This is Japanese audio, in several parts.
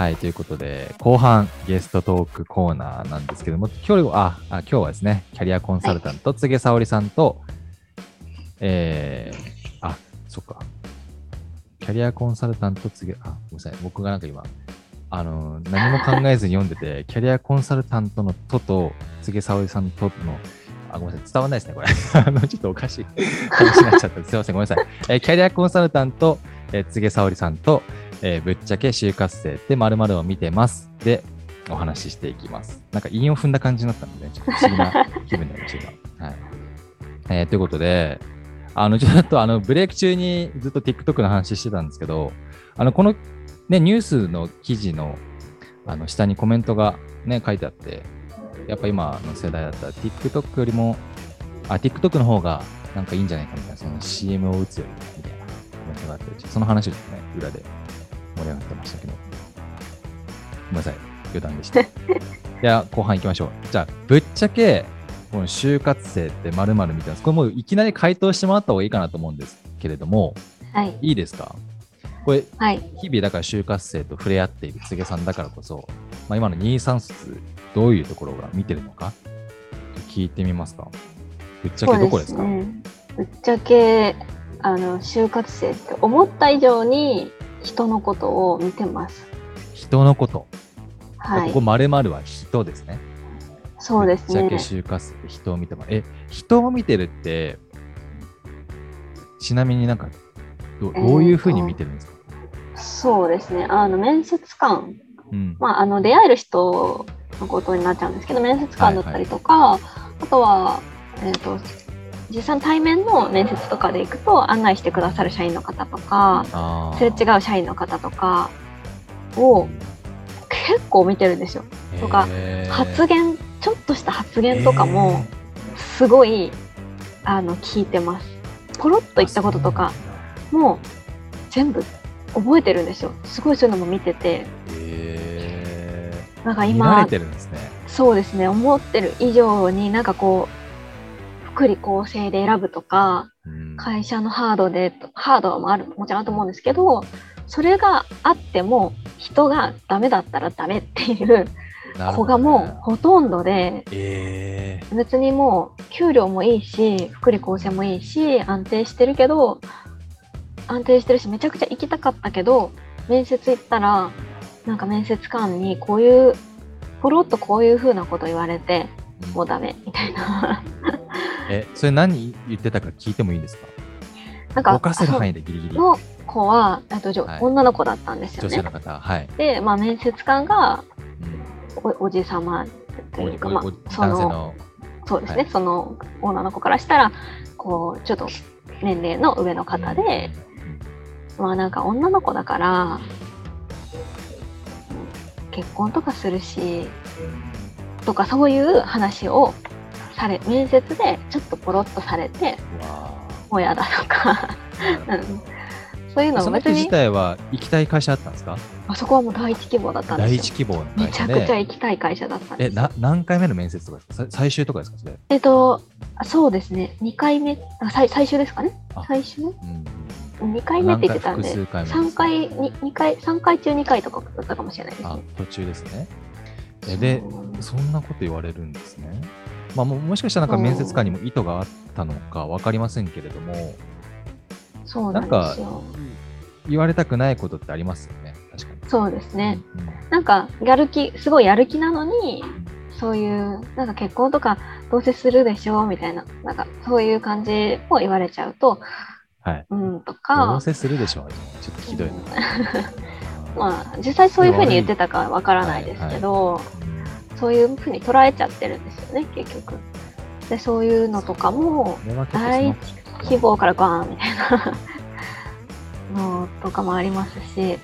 はい、ということで、後半ゲストトークコーナーなんですけども、今日ああ今日はですね、キャリアコンサルタント、柘植沙織さんと、えー、あ、そっか。キャリアコンサルタント、柘植、あ、ごめんなさい、僕がなんか今、あの、何も考えずに読んでて、キャリアコンサルタントのとと、柘植沙織さんとの、あ、ごめんなさい、伝わらないですね、これ。あの、ちょっとおかしい話になっちゃった。すいません、ごめんなさい。えーキャリアコンサルタント、えー、柘植沙織さんと、えーぶっちゃけ就活生って〇〇を見てます。で、お話ししていきます。なんか韻を踏んだ感じになったので、ちょっと不思議な 気分になりました、今。はい。えーということで、あの、ちょっとあの、ブレイク中にずっと TikTok の話してたんですけど、あの、この、ね、ニュースの記事の、あの、下にコメントがね、書いてあって、やっぱ今の世代だったら TikTok よりも、あ、TikTok の方がなんかいいんじゃないかみたいな、その CM を打つよりもみたいなコメントがあって、その話をちょっとね、裏で盛り上がってましたけど。ごめんなさい、余談でした。いや、後半行きましょう。じゃあ、ぶっちゃけ、この就活生って〇〇みたいな、これもういきなり回答してもらった方がいいかなと思うんですけれども、はい。いいですか？これ、はい。日々だから就活生と触れ合っている柘植さんだからこそ、まあ、今の23卒、どういうところが見てるのか、聞いてみますかぶっちゃけどこですか？ね。ぶっちゃけ、あの、就活生って思った以上に人のことを見てます。人のこと。はいここ。〇〇は人ですね。そうですねぶっちゃけ。就活人を見てます。え、人を見てるって、ちなみになんか、どどういうふうに見てるんですか、そうですね。あの、面接官。うん。まあ、あの、出会える人のことになっちゃうんですけど、面接官だったりとか、あとは、えっ、と、実際の対面の面接とかで行くと案内してくださる社員の方とか、すれ違う社員の方とかを結構見てるんですよ。とか発言ちょっとした発言とかもすごいあの聞いてます。ポロッと言ったこととかも全部覚えてるんですよ。すごいそういうのも見てて。へなんか今れてるんですね。そうですね。思ってる以上になんかこう福利厚生で選ぶとかうん。会社のハードでハードもあるもちろんあると思うんですけどそれがあっても人がダメだったらダメっていう子がもうほとんどでえ別にもう給料もいいし福利厚生もいいし安定してるけど安定してるしめちゃくちゃ行きたかったけど面接行ったらなんか面接官にこういうポロッとこういう風なこと言われてーもうダメみたいなえ、それ何言ってたか聞いてもいいんですか？なんか動かせる範囲でギリギリ。の子はあとじょはい。女の子だったんですよね。女性の。方、はい。で、まあ、面接官がうん。おおじさまというか、まあその、そうですね、はい。その女の子からしたらこうちょっと年齢の上の方で、まあなんか女の子だから結婚とかするしとかそういう話をされ面接でちょっとポロッとされてもうやだとか、ーうん、そういうの別に。自体は行きたい会社だったんですか？あそこはもう第一希望だったんですよ。第一希望のめ会社で。ちゃくちゃ行きたい会社だったんでえ、すな何回目の面接とかですか？さ最終とかですかそれ？えっとそうですね。2回目あ最最終ですかね？あ。最終うん。2回目って言ってたんで何回です3回に二回3回中2回とかだったかもしれないですあね。途中ですね。えで、そんなこと言われるんですね。まあ、ももしかしたらなんか面接官にも意図があったのか分かりませんけれども、そうなんですよ。言われたくないことってありますよね、確かに。そうですね。うんなんかやる気すごいやる気なのにそういうなんか結婚とかどうせするでしょみたいななんかそういう感じを言われちゃうとはい。うんとどかうせするでしょう。ちょっとひどいな。まあ実際そういうふうに言ってたかわからないですけど、うんそういうふうに捉えちゃってるんですよね結局。でそういうのとかもこれは結構そ第の一希望からガーンみたいな のとかもありますし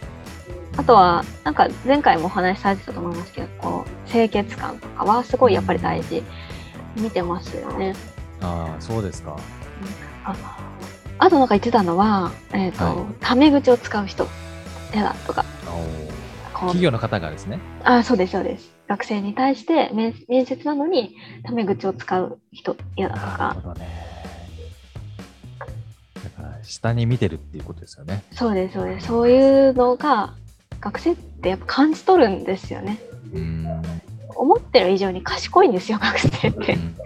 あとはなんか前回もお話しされてたと思いますけどこう清潔感とかはすごいやっぱり大事見てますよね。ああ、そうですか。ああとなんか言ってたのは、えーとはいタメ口を使う人嫌だとか企業の方がですね。あそうですそうです学生に対して面面接なのにタメ口を使う人嫌だとかね。だから、下に見てるっていうことですよね。そうですそうですそういうのが学生ってやっぱ感じ取るんですよね。うん思ってる以上に賢いんですよ、学生って。うん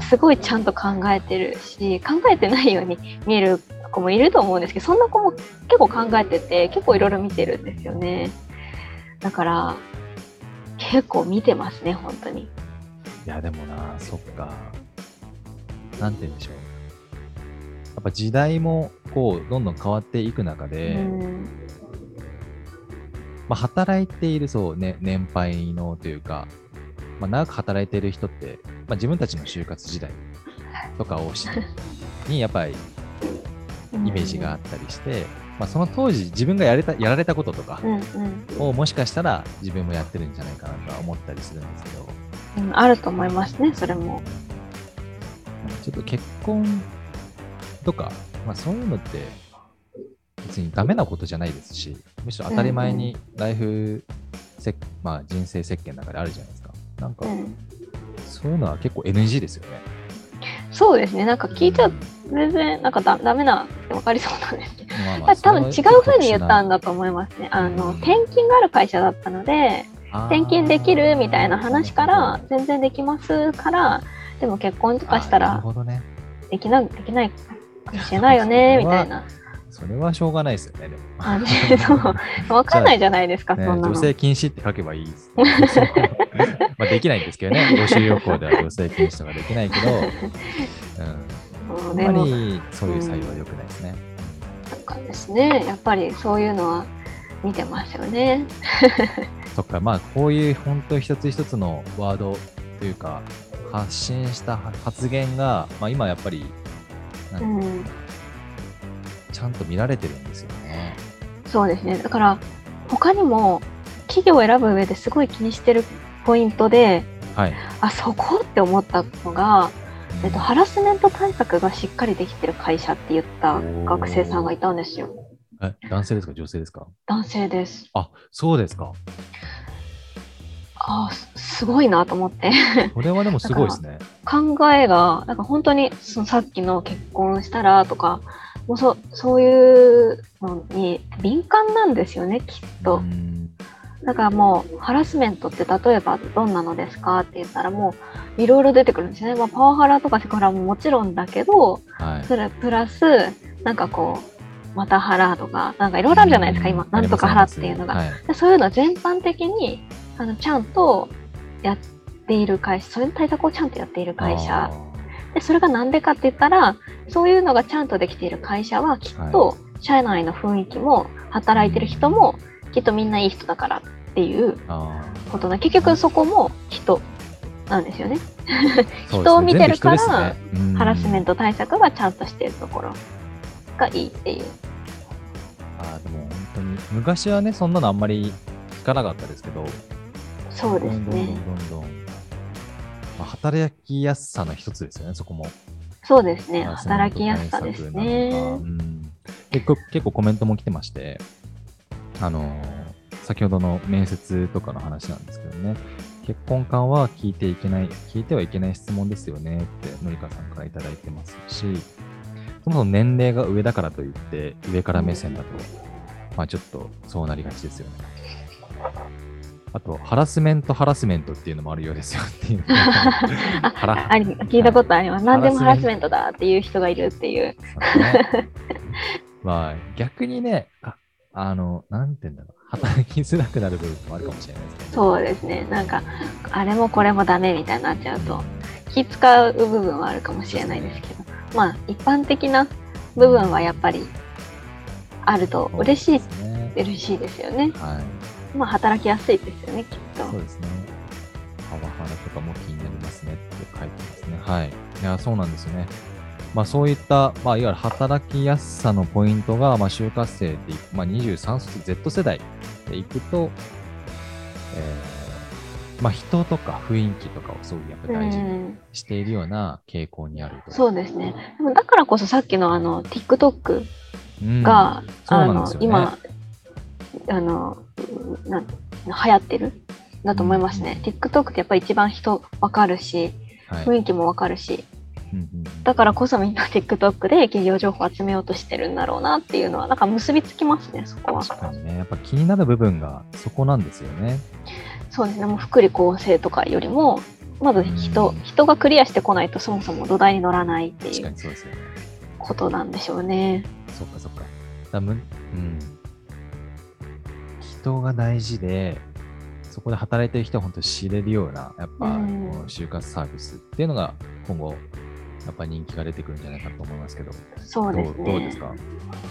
すごいちゃんと考えてるし、考えてないように見える子もいると思うんですけど、そんな子も結構考えてて、結構いろいろ見てるんですよね。だから、結構見てますね、本当に。いや、でもな、そっか。なんて言うんでしょう。やっぱ時代もこう、どんどん変わっていく中で、うんまあ、働いているそう、ね、年配のというか、まあ、長く働いている人って、まあ、自分たちの就活時代とかをし にやっぱりイメージがあったりして、まあ、その当時自分がやれたやられたこととかうんうん。をもしかしたら自分もやってるんじゃないかなとは思ったりするんですけど、うん、あると思いますね、それも。ちょっと結婚とか、まあ、そういうのって別にダメなことじゃないですし、むしろ当たり前にライフせ、まあ、人生設計の中であるじゃないですか。なんかう、ん、そういうのは結構 NG ですよね。そうですね、なんか聞いちゃう全然なんかだダメな分かりそうなんですまあままあ、多分違う風に言ったんだ。だと思いますね。あの転勤がある会社だったので、転勤できるみたいな話から、全然できますから、でも結婚とかしたら。できなできないかもしれないよねみたいな。それはしょうがないですよね。でも感じそう分かんないじゃないですか、ねそんなの。女性禁止って書けばいいです。まあできないんですけどね。募集要項では女性禁止とかできないけど、うん、あんまりそういう採用は良くないですね。なんかですね、やっぱりそういうのは見てますよね。そっか、まあこういう本当一つ一つのワードというか、発信した発言が、まあ今やっぱり、うん、ちゃんと見られてるんですよね。そうですね。だから他にも企業を選ぶ上ですごい気にしてるポイントで、はい。あそこって思ったのが、えっと、ハラスメント対策がしっかりできてる会社って言った学生さんがいたんですよ。え男性ですか？女性ですか？男性です。あ、そうですか。あすすごいなと思って。これはでもすごいですね。考えが、なんか本当にそのさっきの結婚したらとか、もうそそういうのに敏感なんですよね、きっと。うんだからもうハラスメントって例えばどんなのですかって言ったらもういろいろ出てくるんですよね。まあ、パワハラとかセクハラももちろんだけど、はい。それプラスなんかこう、またハラとか、なんかいろいろあるじゃないですか、今、なんとかハラっていうのが。はいでそういうのは全般的にあのちゃんとやっている会社、そういう対策をちゃんとやっている会社。で、それがなんでかって言ったら、そういうのがちゃんとできている会社はきっと、社内の雰囲気も、働いてる人も、きっとみんないい人だからっていうことな、結局そこも人なんですよね。人を見てるからねうんハラスメント対策がちゃんとしているところがいいっていう。あーでも本当に昔はねそんなのあんまり聞かなかったですけどそうですどんどんどね。んどんどん、まあ、働きやすさの一つですよねそこもそうですね。働きやすさですねう。ん結構結構コメントも来てましてあのー先ほどの面接とかの話なんですけどね結婚観は聞いていけない聞いてはいけない質問ですよねってのりかさんからいただいてますしそもそも年齢が上だからといって上から目線だと、まあちょっとそうなりがちですよね。あとハラスメントハラスメントっていうのもあるようですよっていう。ああり聞いたことあります。何でもハハラスメントだっていう人がいるっていう。ね。まあ、逆にね、ああの、なんて言うんだろう、働きづらくなる部分もあるかもしれないですけど、そうですね。なんか、あれもこれもダメみたいになっちゃうと、気使う部分はあるかもしれないですけど、まあ、一般的な部分はやっぱりあると嬉しい、ね。嬉しいですよね。はい。まあ、働きやすいですよね、きっと。そうですね。パワハラとかも気になりますねって書いてますね。はい。いや、そうなんですよね。まあそういった、まあいわゆる働きやすさのポイントが、まあ就活生で、まあ23卒 Z 世代でいくと、えー、まあ人とか雰囲気とかをすごいやっぱ大事にうんしているような傾向にあると。そうですね。でもだからこそさっきのあの TikTok うんが、あの。今あのなん流行ってるだと思いますね。TikTok ってやっぱり一番人わかるし、はい雰囲気もわかるし、うんうんうんだからこそみんな TikTok で企業情報を集めようとしてるんだろうなっていうのはなんか結びつきますねそこは確かにね。やっぱ気になる部分がそこなんですよね。そうですねもう福利厚生とかよりもまず人、うん人がクリアしてこないとそもそも土台に乗らないって確いうかにそうですよね。ことなんでしょうね。そっかそっか。だむうん。人が大事で、そこで働いてる人は本当に知れるような、やっぱ、うんこの就活サービスっていうのが今後、やっぱ人気が出てくるんじゃないかと思いますけど、そうですどうどうですね。か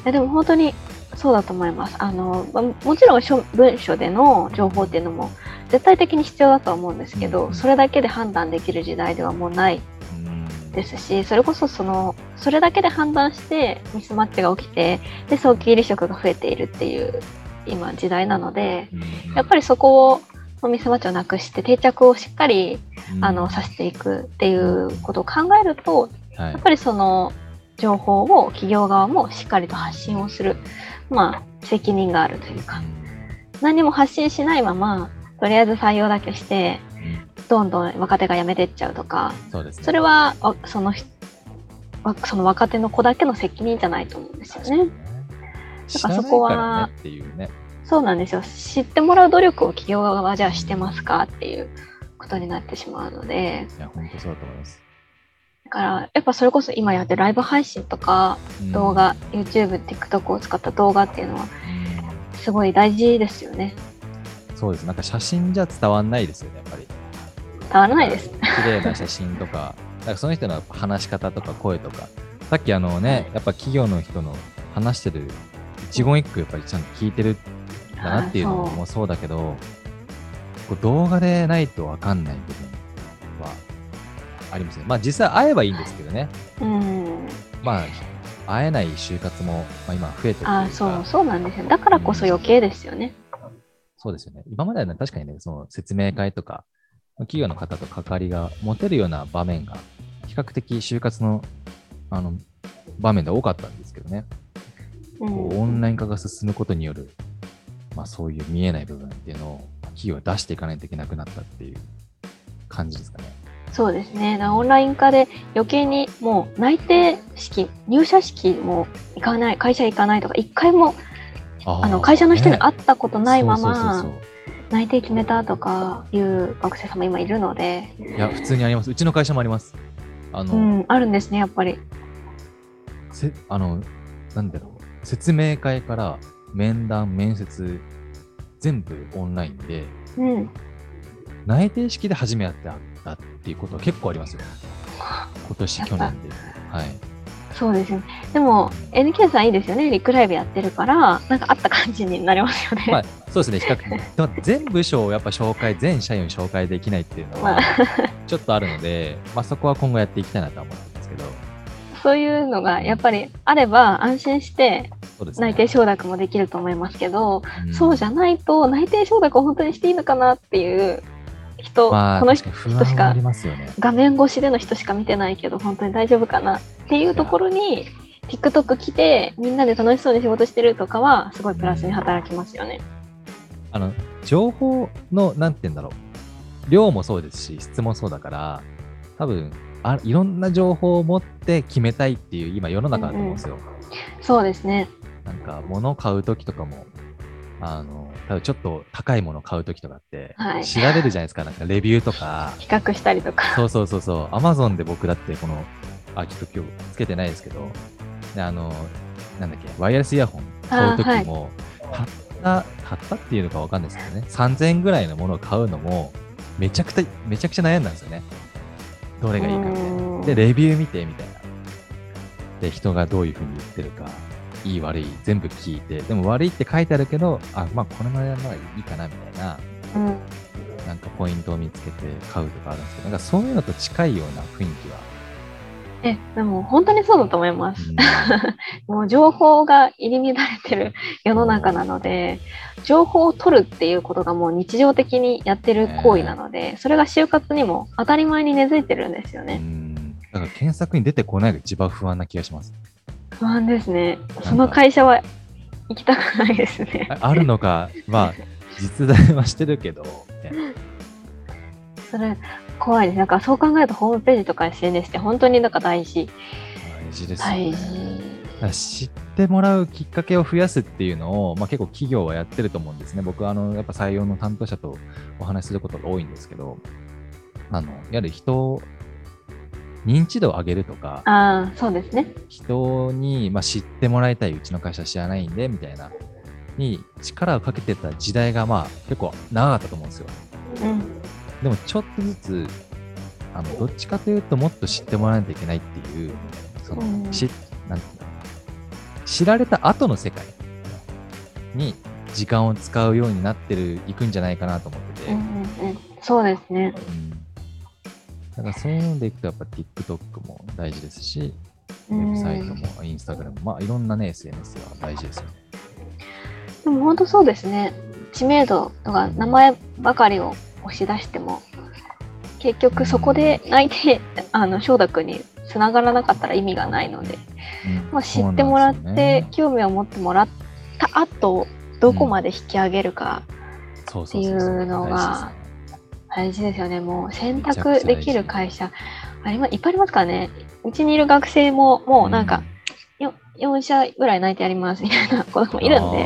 えでも本当にそうだと思います。あのまもちろん書文書での情報っていうのも絶対的に必要だとは思うんですけど、うん。それだけで判断できる時代ではもうないうん。ですし、それこそそのそれだけで判断してミスマッチが起きて、で早期離職が増えているっていう今時代なので、うん。やっぱりそこをミスマッチをなくして定着をしっかりうんあのさせていくっていうことを考えると、はいやっぱりその情報を企業側もしっかりと発信をする、まあ、責任があるというか、何も発信しないまま、とりあえず採用だけして、うんどんどん若手が辞めてっちゃうとか、そうですね。それはわそのその若手の子だけの責任じゃないと思うんですよね。知だからそこはねっていうね。そうなんですよ。知ってもらう努力を企業側はじゃあしてますかっていうことになってしまうので、いや、本当そうだと思います。だからやっぱそれこそ今やってるライブ配信とかうん動画、YouTube、TikTok を使った動画っていうのはうんすごい大事ですよね。そうです。なんか写真じゃ伝わんないですよね、やっぱり。伝わらないです。綺麗な写真とか、なんかその人の話し方とか声とか、さっきあのね、やっぱ企業の人の話してる一言一句やっぱりちゃんと聞いてるんだなっていうのもそうだけど、こう動画でないとわかんない部分はありますね。まあ実際会えばいいんですけどね。うん。まあ会えない就活も、まあ、今増えてるあそう、そうなんですよ。だからこそ余計ですよね。そうですよね。今まではね、確かにね、その説明会とか、企業の方と関わりが持てるような場面が、比較的就活のあの場面で多かったんですけどね、うんこうオンライン化が進むことによる、まあ、そういう見えない部分っていうのを企業は出していかないといけなくなったっていう感じですかね。そうですね。オンライン化で余計にもう内定式、入社式も行かない、会社行かないとか、一回もああの会社の人にね会ったことないまま内定決めたとかいう学生さんも今いるので、いや、普通にあります。うちの会社もあります。あの、うん、あるんですね、やっぱり。せあの、なんだろう、説明会から面談、面接、全部オンラインで、うん。内定式で初めて会ったっていうことは結構ありますよ。今年、去年で。はい。そうですね。でも、NK さんいいですよね。リクライブやってるから、なんかあった感じになりますよね。まあ、そうですね、比較的。でも全部署をやっぱ紹介、全社員を紹介できないっていうのはまあ、ちょっとあるので、まあそこは今後やっていきたいなとは思ってるんですけど、そういうのがやっぱりあれば安心して。内定承諾もできると思いますけど、んそうじゃないと内定承諾を本当にしていいのかなっていう人、まあ、この確かに不安はありますよね。画面越しでの人しか見てないけど本当に大丈夫かなっていうところに TikTok 来てみんなで楽しそうに仕事してるとかはすごいプラスに働きますよね。あの、情報の、なんて言うんだろう、量もそうですし、質もそうだから、多分あいろんな情報を持って決めたいっていう今世の中だと思うんですよ。そうですね。なんか物を買うときとかも、あの、多分ちょっと高いものを買うときとかって、はい調べるじゃないですか、なんかレビューとか。比較したりとか。そうそうそうそう。アマゾンで僕だってこの、あ、ちょっと今日つけてないですけど、であの、なんだっけ、ワイヤレスイヤホン買うときも、たった、たったっていうのかわかんないですけどね、3000円ぐらいのものを買うのも、めちゃくちゃ、めちゃくちゃ悩んだんですよね。どれがいいかみたいな。うんで、レビュー見てみたいな。で、人がどういうふうに言ってるか、いい悪い全部聞いて、でも悪いって書いてあるけど、あ、まあこのままやるのがいいかなみたいな、うんなんかポイントを見つけて買うとかあるんですけど、なんかそういうのと近いような雰囲気は。え、でも本当にそうだと思います。うん もう情報が入り乱れてる世の中なので、情報を取るっていうことがもう日常的にやってる行為なので、それが就活にも当たり前に根付いてるんですようね。んだから検索に出てこないが一番不安な気がします。不安ですね。その会社は行きたくないですね。ああるのか、まあ、実在はしてるけど、ねそれ、怖いです。なんかそう考えるとホームページとか SNS って本当になんか大事。大事ですよね。知ってもらうきっかけを増やすっていうのを、まあ、結構企業はやってると思うんですね。僕はあのやっぱ採用の担当者とお話しすることが多いんですけど、あのいわゆる人を認知度を上げるとか、ああ、そうですね。人に、まあ、知ってもらいたい、うちの会社知らないんで、みたいな、に力をかけてた時代が、まあ、結構長かったと思うんですよ。うん。でも、ちょっとずつ、あの、どっちかというと、もっと知ってもらわないといけないっていう、その、うんし、なんていうの知られた後の世界に時間を使うようになってる、いくんじゃないかなと思ってて、うんうんうん。そうですね。うんだからそういうのでいくと、やっぱ TikTok も大事ですし、ウうん。ェブサイトも、インスタグラムも、まあ、いろんなね、SNS は大事ですよね。でも本当そうですね。知名度とか名前ばかりを押し出しても、結局そこで泣いて、あの、承諾につながらなかったら意味がないので、うん。まあ、知ってもらってね、興味を持ってもらった後、どこまで引き上げるかっていうのが大事ですよね。もう選択できる会社、ありまいっぱいありますからね。うちにいる学生ももうなんか、よ4社ぐらい泣いてやりますみたいな子供いるんで、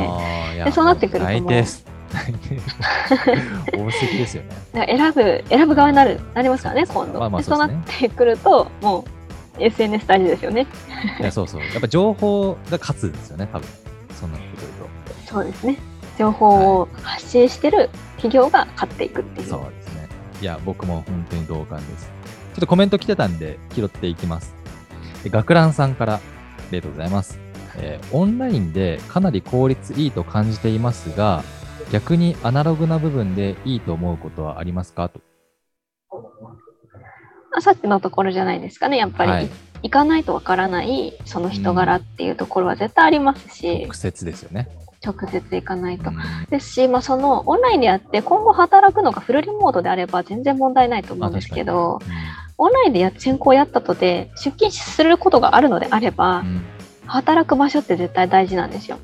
ででそうなってくるともう内定です。大席ですよね。選ぶ、選ぶ側になる、なりますからね、今度。まあまあでそううそですねなってくると、もう SNS 大事ですよね。いや、そうそう。やっぱ情報が勝つんですよね、多分。そうなってくるそうですね。情報を発信してる企業が買っていくっていと。う。そうですね。いや、僕も本当に同感です。ちょっとコメント来てたんで、拾っていきます。で学ランさんから、ありがとうございます。えーオンラインでかなり効率いいと感じていますが、逆にアナログな部分でいいと思うことはありますか？と。あさっきのところじゃないですかね、やっぱり。はい行かないとわからないその人柄っていうところは絶対ありますし、直接ですよね。直接行かないと。うんですし、まあ、そのオンラインでやって今後働くのがフルリモートであれば全然問題ないと思うんですけど、オンラインでや先行やったとで出勤することがあるのであれば、う働く場所って絶対大事なんですよ。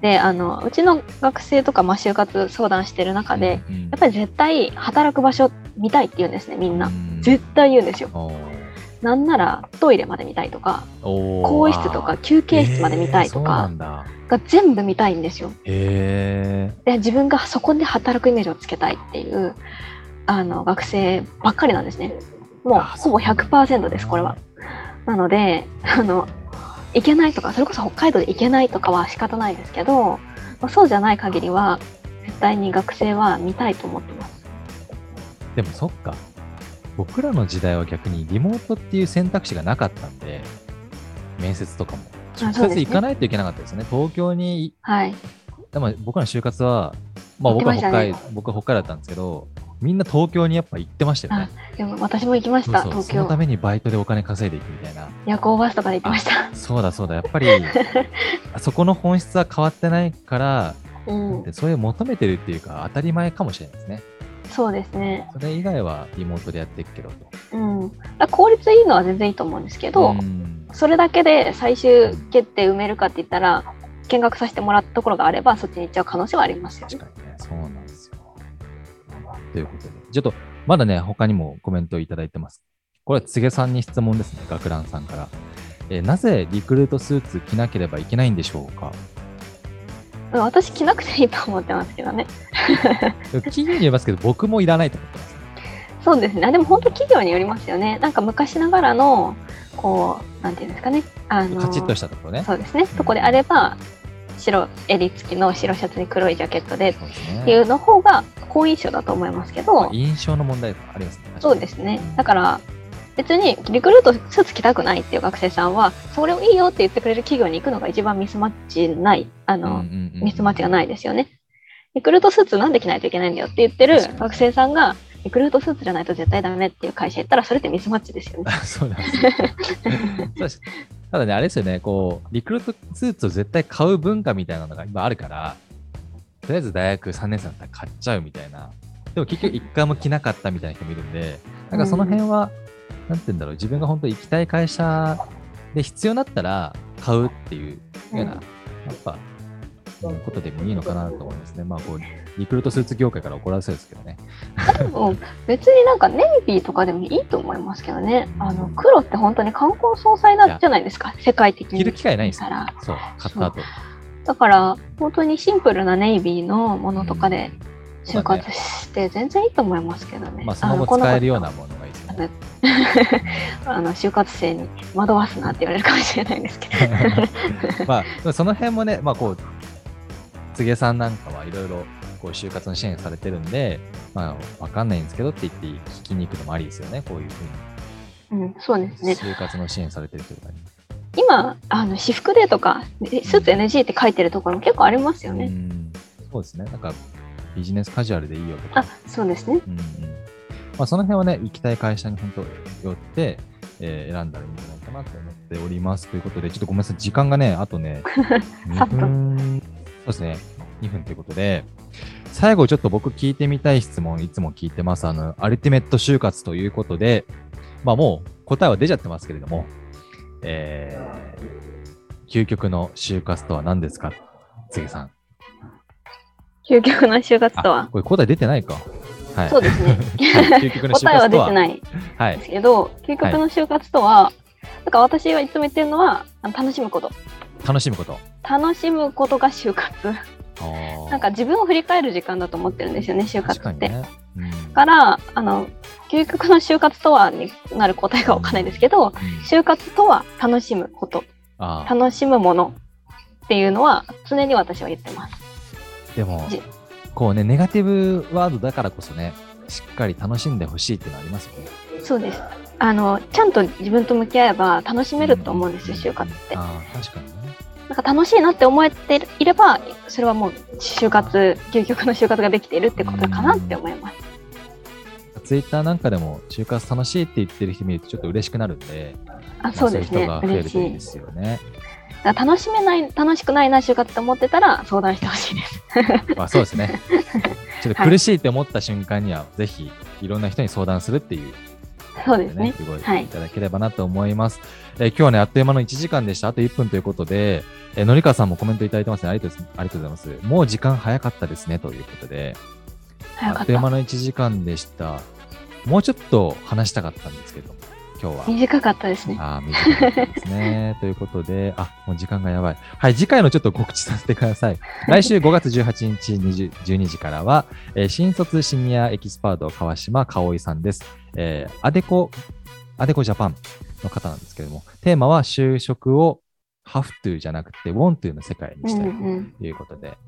で、あの、うちの学生とか、まあ、就活相談してる中で、うんうんやっぱり絶対働く場所見たいって言うんですね、みんな。うん絶対言うんですよ。なんならトイレまで見たいとか、更衣室とか休憩室まで見たいとかんだ。が全部見たいんですよ。で、自分がそこで働くイメージをつけたいっていう、あの、学生ばっかりなんですね。もうあほぼ100%です、これは。なので、あの、行けないとか、それこそ北海道で行けないとかは仕方ないですけど、まあそうじゃない限りは、絶対に学生は見たいと思ってます。でもそっか。僕らの時代は逆にリモートっていう選択肢がなかったんで、面接とかも。直接そうですね行かないといけなかったですよね。東京にい、はい。でも僕らの就活は、まあ僕は北ましたね海、僕は北海道だったんですけど、みんな東京にやっぱ行ってましたよね。でも私も行きました、そうそう東京。そのためにバイトでお金稼いでいくみたいな。夜行バスとかで行きました。そうだそうだ。やっぱり、そこの本質は変わってないから、うん。でそれを求めてるっていうか、当たり前かもしれないですね。そうですね。それ以外はリモートでやっていくけどと。うん。効率いいのは全然いいと思うんですけど、んそれだけで最終決定埋めるかって言ったら、見学させてもらったところがあれば、そっちに行っちゃう可能性はありますよね。確かにね、そうなんですよ。ということで、ちょっと、まだね、他にもコメントをいただいてます。これは柘植さんに質問ですね、学ランさんから。えーなぜリクルートスーツ着なければいけないんでしょうか？うん私着なくていいと思ってますけどね。企業によりますけど、僕もいらないと思ってます。そうですね。あでも本当企業によりますよね。なんか昔ながらの、こう、なんていうんですかね。あのカチッとしたところね。そうですね。とこであれば、白襟付きの白シャツに黒いジャケットでっていうの方が好印象だと思いますけど、まあ印象の問題がありますね。そうですね。だから、別にリクルートスーツ着たくないっていう学生さんは、それをいいよって言ってくれる企業に行くのが一番ミスマッチない、あの、うんうんうんミスマッチがないですよね。リクルートスーツなんで着ないといけないんだよって言ってる学生さんが、リクルートスーツじゃないと絶対ダメっていう会社行ったら、それってミスマッチですよね。そうなんですただね、あれですよね、こう、リクルートスーツを絶対買う文化みたいなのが今あるから、とりあえず大学3年生だったら買っちゃうみたいな。でも結局一回も着なかったみたいな人もいるんで、なんかその辺は、なんて言うんだろう、自分が本当行きたい会社で必要だったら買うっていうような、うんやっぱ、ことでもいいのかなと思いますね。まあ、こう、リクルートスーツ業界から怒られそうですけどね。もう別になんかネイビーとかでもいいと思いますけどね。あの黒って本当に観光総裁なんじゃないですか、世界的に。着る機会ないんですよた。ら。そう、買った後。だから本当にシンプルなネイビーのものとかで就活して全然いいと思いますけどね。まあ、その後使えるようなものがいいですね。あの就活生に惑わすなって言われるかもしれないんですけど。まあ、その辺もね、まあ、こう、柘植さんなんかはいろいろこう就活の支援されてるんで、まあ、わかんないんですけどって言って聞きに行くのもありですよね、こういうふうに。うん、そうですね。就活の支援されてる人とか。今、あの私服でとか、スーツ NG って書いてるところも結構ありますよね。うんそうですね。なんか、ビジネスカジュアルでいいよとか。あ、そうですね。うんうんまあ、その辺はね、行きたい会社に本当よって、えー選んだらいいんじゃないかなと思っております。ということで、ちょっとごめんなさい、時間がね、あとね、2分、ですね、2分ということで、最後ちょっと僕聞いてみたい質問、いつも聞いてます。あの、アルティメット就活ということで、まあもう答えは出ちゃってますけれども、えー、究極の就活とは何ですか？次さん。究極の就活とあは。これ答え出てないか。はい。そうですね。答えは出てないはいで。すけど、究極の就活とは、なんか私はいつも言ってるのは、楽しむこと。楽しむこと。楽しむことが就活。なんか自分を振り返る時間だと思ってるんですよね、就活って。確かにね。うんから、あの、究極の就活とはになる答えがわかんないですけど、うん就活とは楽しむこと、楽しむものっていうのは常に私は言ってます。でもじ、こうね、ネガティブワードだからこそね、しっかり楽しんでほしいっていうのはありますよね。そうです。あの、ちゃんと自分と向き合えば楽しめると思うんですよ、就活って。ああ、確かにね。なんか楽しいなって思えていれば、それはもう就活、究極の就活ができているってことかなって思います。ツイッターなんかでも、就活楽しいって言ってる人見るとちょっと嬉しくなるんで、あ、そうですね。まあそういう人が増えるといいで。すよね。楽しめない、楽しくないな、就活って思ってたら相談してほしいです。まあそうですね。ちょっと苦しいって思った瞬間には、ぜひ、いろんな人に相談するっていうそうですね。すごいはいいただければなと思います。えー今日はね、あっという間の1時間でした。あと1分ということで、えーのりかわさんもコメントいただいてますね。ありがとうありがとうございます。もう時間早かったですね。ということで。あっという間の1時間でした。もうちょっと話したかったんですけど、今日は。短かったですね。ああ、短かったですね。ということで、あ、もう時間がやばい。はい、次回のちょっと告知させてください。来週5月18日20 12時からは、えー新卒シニアエキスパート川島香織さんです。えーアデコ、アデコジャパンの方なんですけれども、テーマは就職を have to じゃなくて want to の世界にしたいうんうんということで、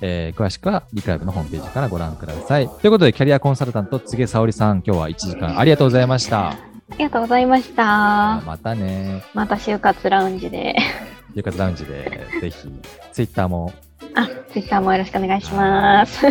えー詳しくはリクライブのホームページからご覧ください。ということで、キャリアコンサルタント、柘植沙織さん、今日は1時間ありがとうございました。ありがとうございました。またね。また就活ラウンジで。就活ラウンジで、ぜひ、ツイッターもあ、ツイッターもよろしくお願いします。